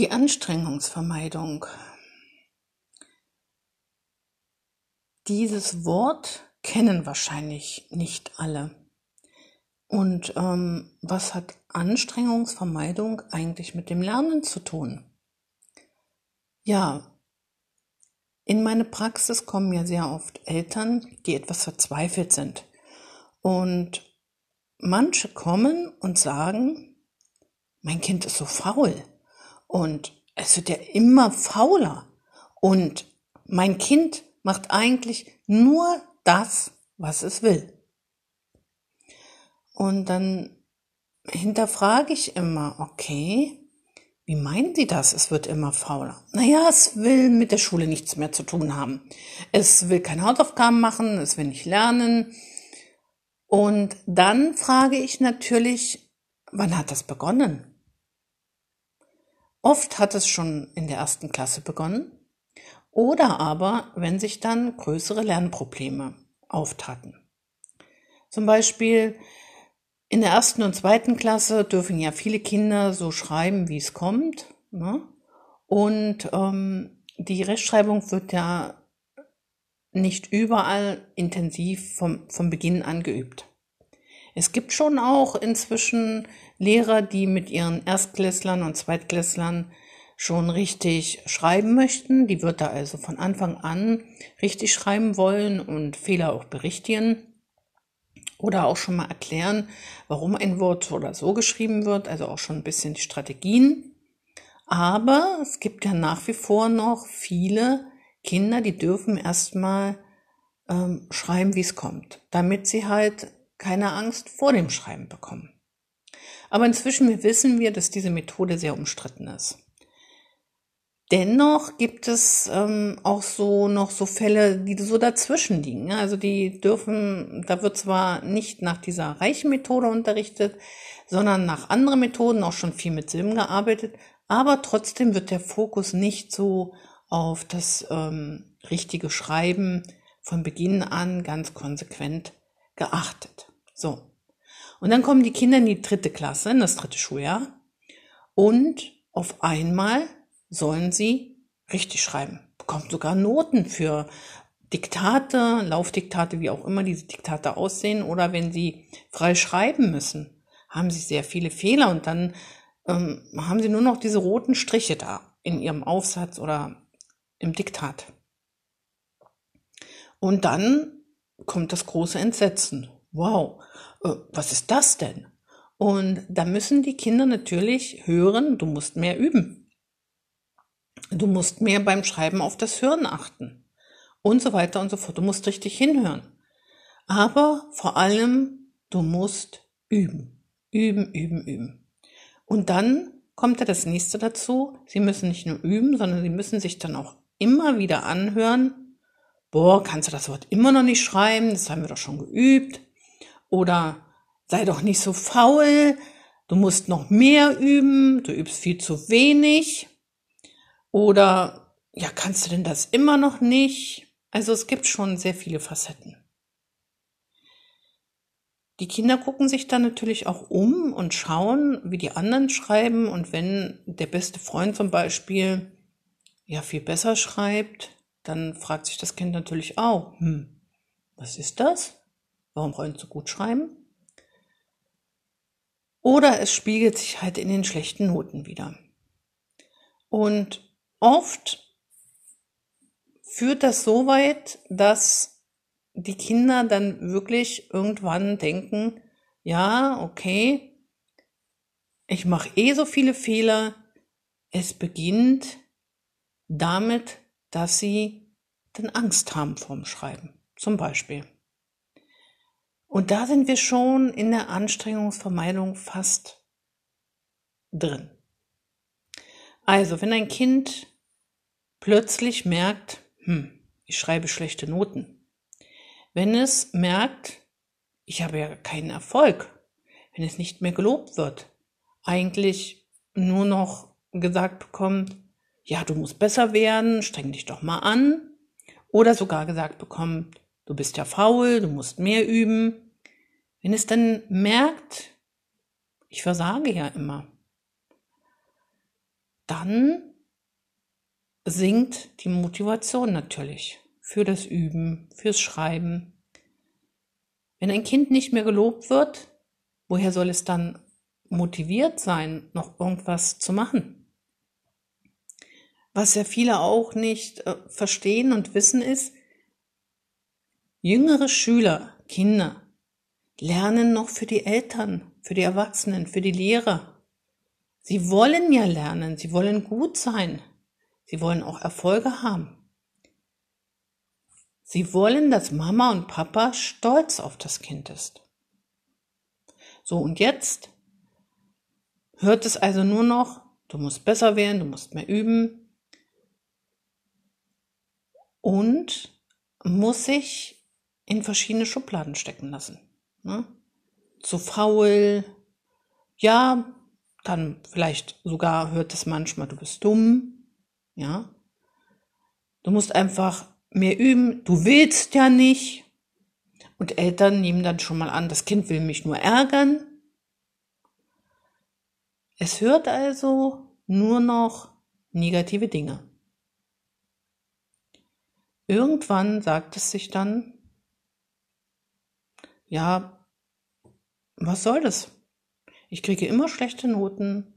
Die Anstrengungsvermeidung. Dieses Wort kennen wahrscheinlich nicht alle. Und ähm, was hat Anstrengungsvermeidung eigentlich mit dem Lernen zu tun? Ja, in meine Praxis kommen ja sehr oft Eltern, die etwas verzweifelt sind. Und manche kommen und sagen, mein Kind ist so faul und es wird ja immer fauler und mein Kind macht eigentlich nur das, was es will. Und dann hinterfrage ich immer, okay, wie meinen Sie das? Es wird immer fauler. Naja, es will mit der Schule nichts mehr zu tun haben. Es will keine Hausaufgaben machen, es will nicht lernen. Und dann frage ich natürlich, wann hat das begonnen? Oft hat es schon in der ersten Klasse begonnen oder aber, wenn sich dann größere Lernprobleme auftaten. Zum Beispiel in der ersten und zweiten Klasse dürfen ja viele Kinder so schreiben, wie es kommt. Ne? Und ähm, die Rechtschreibung wird ja nicht überall intensiv vom, vom Beginn an geübt. Es gibt schon auch inzwischen Lehrer, die mit ihren Erstklässlern und Zweitklässlern schon richtig schreiben möchten. Die wird da also von Anfang an richtig schreiben wollen und Fehler auch berichtigen oder auch schon mal erklären, warum ein Wort so oder so geschrieben wird, also auch schon ein bisschen die Strategien. Aber es gibt ja nach wie vor noch viele Kinder, die dürfen erstmal ähm, schreiben, wie es kommt, damit sie halt keine Angst vor dem Schreiben bekommen. Aber inzwischen wissen wir, dass diese Methode sehr umstritten ist. Dennoch gibt es ähm, auch so noch so Fälle, die so dazwischen liegen. Also die dürfen, da wird zwar nicht nach dieser reichen Methode unterrichtet, sondern nach anderen Methoden auch schon viel mit Silben gearbeitet, aber trotzdem wird der Fokus nicht so auf das ähm, richtige Schreiben von Beginn an ganz konsequent geachtet. So. Und dann kommen die Kinder in die dritte Klasse, in das dritte Schuljahr und auf einmal sollen sie richtig schreiben. Bekommt sogar Noten für Diktate, Laufdiktate, wie auch immer diese Diktate aussehen, oder wenn sie frei schreiben müssen, haben sie sehr viele Fehler und dann ähm, haben sie nur noch diese roten Striche da in ihrem Aufsatz oder im Diktat. Und dann kommt das große Entsetzen. Wow, äh, was ist das denn? Und da müssen die Kinder natürlich hören, du musst mehr üben. Du musst mehr beim Schreiben auf das Hören achten und so weiter und so fort. Du musst richtig hinhören. Aber vor allem, du musst üben, üben, üben, üben. Und dann kommt ja das nächste dazu. Sie müssen nicht nur üben, sondern sie müssen sich dann auch immer wieder anhören. Boah, kannst du das Wort immer noch nicht schreiben? Das haben wir doch schon geübt. Oder sei doch nicht so faul. Du musst noch mehr üben. Du übst viel zu wenig. Oder ja, kannst du denn das immer noch nicht? Also es gibt schon sehr viele Facetten. Die Kinder gucken sich dann natürlich auch um und schauen, wie die anderen schreiben. Und wenn der beste Freund zum Beispiel ja viel besser schreibt, dann fragt sich das Kind natürlich auch, hm, was ist das? Warum Freund so gut schreiben? Oder es spiegelt sich halt in den schlechten Noten wieder. Und Oft führt das so weit, dass die Kinder dann wirklich irgendwann denken, ja, okay, ich mache eh so viele Fehler. Es beginnt damit, dass sie dann Angst haben vorm Schreiben, zum Beispiel. Und da sind wir schon in der Anstrengungsvermeidung fast drin. Also, wenn ein Kind plötzlich merkt, hm, ich schreibe schlechte Noten. Wenn es merkt, ich habe ja keinen Erfolg, wenn es nicht mehr gelobt wird, eigentlich nur noch gesagt bekommt, ja, du musst besser werden, streng dich doch mal an, oder sogar gesagt bekommt, du bist ja faul, du musst mehr üben. Wenn es dann merkt, ich versage ja immer, dann sinkt die Motivation natürlich für das Üben, fürs Schreiben. Wenn ein Kind nicht mehr gelobt wird, woher soll es dann motiviert sein, noch irgendwas zu machen? Was ja viele auch nicht äh, verstehen und wissen ist, jüngere Schüler, Kinder, lernen noch für die Eltern, für die Erwachsenen, für die Lehrer. Sie wollen ja lernen, sie wollen gut sein, sie wollen auch Erfolge haben. Sie wollen, dass Mama und Papa stolz auf das Kind ist. So, und jetzt hört es also nur noch, du musst besser werden, du musst mehr üben, und muss sich in verschiedene Schubladen stecken lassen. Ne? Zu faul, ja, dann vielleicht sogar hört es manchmal, du bist dumm, ja. Du musst einfach mehr üben, du willst ja nicht. Und Eltern nehmen dann schon mal an, das Kind will mich nur ärgern. Es hört also nur noch negative Dinge. Irgendwann sagt es sich dann, ja, was soll das? Ich kriege immer schlechte Noten.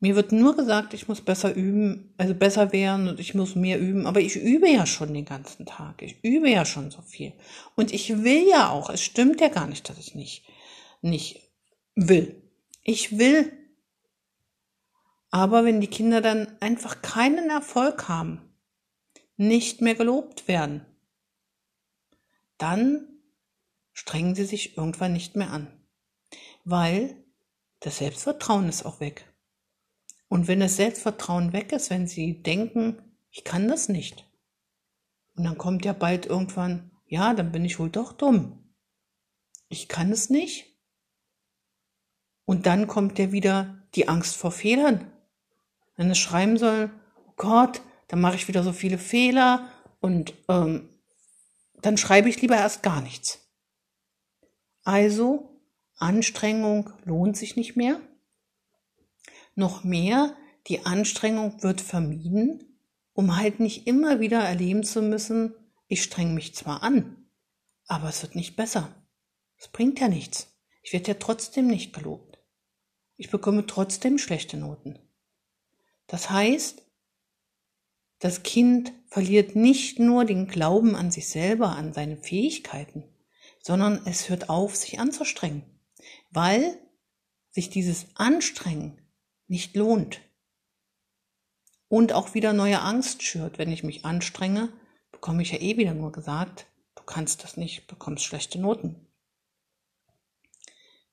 Mir wird nur gesagt, ich muss besser üben, also besser werden und ich muss mehr üben. Aber ich übe ja schon den ganzen Tag. Ich übe ja schon so viel. Und ich will ja auch. Es stimmt ja gar nicht, dass ich nicht, nicht will. Ich will. Aber wenn die Kinder dann einfach keinen Erfolg haben, nicht mehr gelobt werden, dann strengen sie sich irgendwann nicht mehr an, weil das Selbstvertrauen ist auch weg. Und wenn das Selbstvertrauen weg ist, wenn sie denken, ich kann das nicht, und dann kommt ja bald irgendwann, ja, dann bin ich wohl doch dumm. Ich kann es nicht. Und dann kommt ja wieder die Angst vor Fehlern. Wenn es schreiben soll, oh Gott, dann mache ich wieder so viele Fehler und ähm, dann schreibe ich lieber erst gar nichts. Also, Anstrengung lohnt sich nicht mehr. Noch mehr, die Anstrengung wird vermieden, um halt nicht immer wieder erleben zu müssen, ich streng mich zwar an, aber es wird nicht besser. Es bringt ja nichts. Ich werde ja trotzdem nicht gelobt. Ich bekomme trotzdem schlechte Noten. Das heißt, das Kind verliert nicht nur den Glauben an sich selber, an seine Fähigkeiten, sondern es hört auf, sich anzustrengen, weil sich dieses Anstrengen nicht lohnt. Und auch wieder neue Angst schürt. Wenn ich mich anstrenge, bekomme ich ja eh wieder nur gesagt, du kannst das nicht, bekommst schlechte Noten.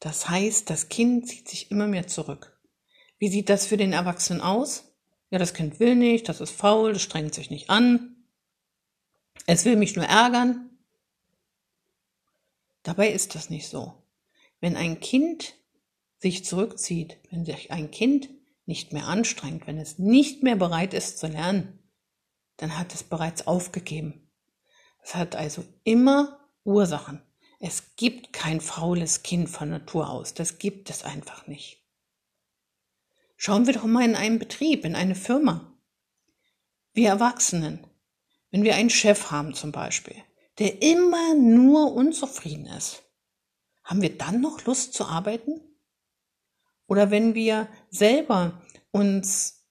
Das heißt, das Kind zieht sich immer mehr zurück. Wie sieht das für den Erwachsenen aus? Ja, das Kind will nicht, das ist faul, das strengt sich nicht an. Es will mich nur ärgern. Dabei ist das nicht so. Wenn ein Kind sich zurückzieht, wenn sich ein Kind nicht mehr anstrengt, wenn es nicht mehr bereit ist zu lernen, dann hat es bereits aufgegeben. Es hat also immer Ursachen. Es gibt kein faules Kind von Natur aus. Das gibt es einfach nicht. Schauen wir doch mal in einen Betrieb, in eine Firma. Wir Erwachsenen, wenn wir einen Chef haben zum Beispiel, der immer nur unzufrieden ist, haben wir dann noch Lust zu arbeiten? Oder wenn wir selber uns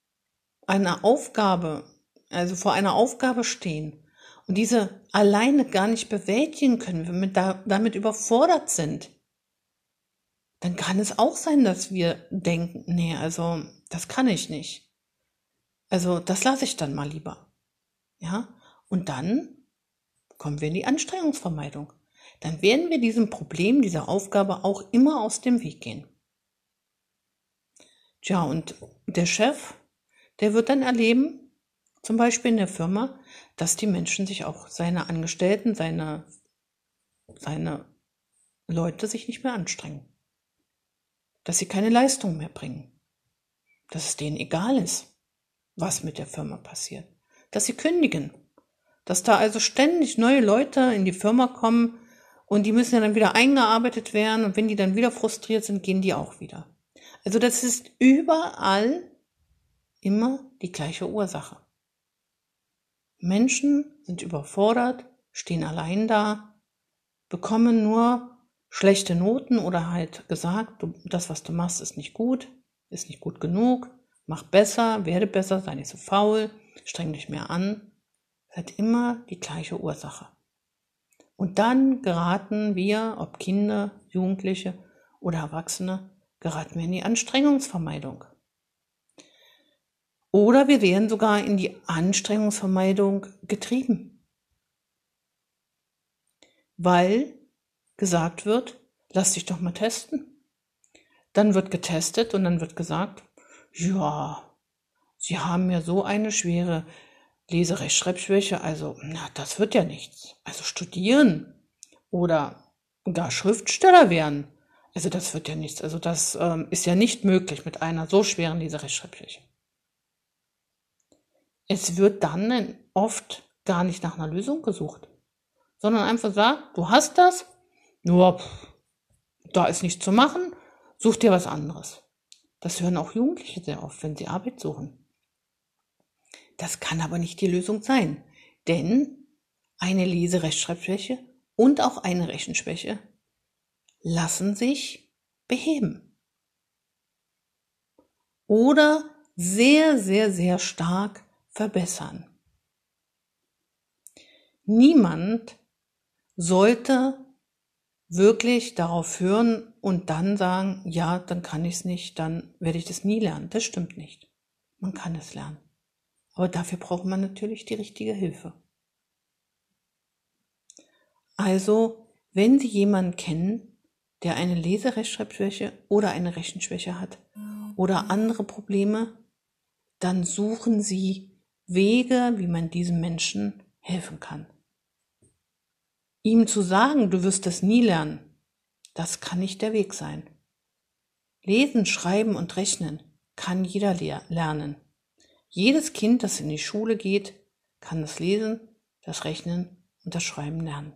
einer Aufgabe, also vor einer Aufgabe stehen und diese alleine gar nicht bewältigen können, wenn wir damit überfordert sind, dann kann es auch sein, dass wir denken, nee, also das kann ich nicht. Also das lasse ich dann mal lieber. Ja, und dann kommen wir in die Anstrengungsvermeidung. Dann werden wir diesem Problem, dieser Aufgabe auch immer aus dem Weg gehen. Tja, und der Chef, der wird dann erleben, zum Beispiel in der Firma, dass die Menschen sich auch seine Angestellten, seine, seine Leute sich nicht mehr anstrengen dass sie keine Leistung mehr bringen, dass es denen egal ist, was mit der Firma passiert, dass sie kündigen, dass da also ständig neue Leute in die Firma kommen und die müssen ja dann wieder eingearbeitet werden und wenn die dann wieder frustriert sind, gehen die auch wieder. Also das ist überall immer die gleiche Ursache. Menschen sind überfordert, stehen allein da, bekommen nur schlechte Noten oder halt gesagt, du, das, was du machst, ist nicht gut, ist nicht gut genug, mach besser, werde besser, sei nicht so faul, streng dich mehr an. Hat immer die gleiche Ursache. Und dann geraten wir, ob Kinder, Jugendliche oder Erwachsene, geraten wir in die Anstrengungsvermeidung. Oder wir werden sogar in die Anstrengungsvermeidung getrieben. Weil gesagt wird, lass dich doch mal testen. Dann wird getestet und dann wird gesagt, ja, Sie haben ja so eine schwere Leserechtschreibschwäche, also na, das wird ja nichts. Also studieren oder gar Schriftsteller werden, also das wird ja nichts. Also das ähm, ist ja nicht möglich mit einer so schweren Leserechtschreibschwäche. Es wird dann oft gar nicht nach einer Lösung gesucht, sondern einfach sagt, du hast das, nur pff, da ist nichts zu machen, such dir was anderes. Das hören auch Jugendliche sehr oft, wenn sie Arbeit suchen. Das kann aber nicht die Lösung sein, denn eine Leserechtschreibschwäche und auch eine Rechenschwäche lassen sich beheben. Oder sehr, sehr, sehr stark verbessern. Niemand sollte wirklich darauf hören und dann sagen, ja, dann kann ich es nicht, dann werde ich das nie lernen. Das stimmt nicht. Man kann es lernen. Aber dafür braucht man natürlich die richtige Hilfe. Also, wenn Sie jemanden kennen, der eine Leserechtschreibschwäche oder eine Rechenschwäche hat oder andere Probleme, dann suchen Sie Wege, wie man diesem Menschen helfen kann. Ihm zu sagen, du wirst das nie lernen, das kann nicht der Weg sein. Lesen, schreiben und rechnen kann jeder lernen. Jedes Kind, das in die Schule geht, kann das Lesen, das Rechnen und das Schreiben lernen.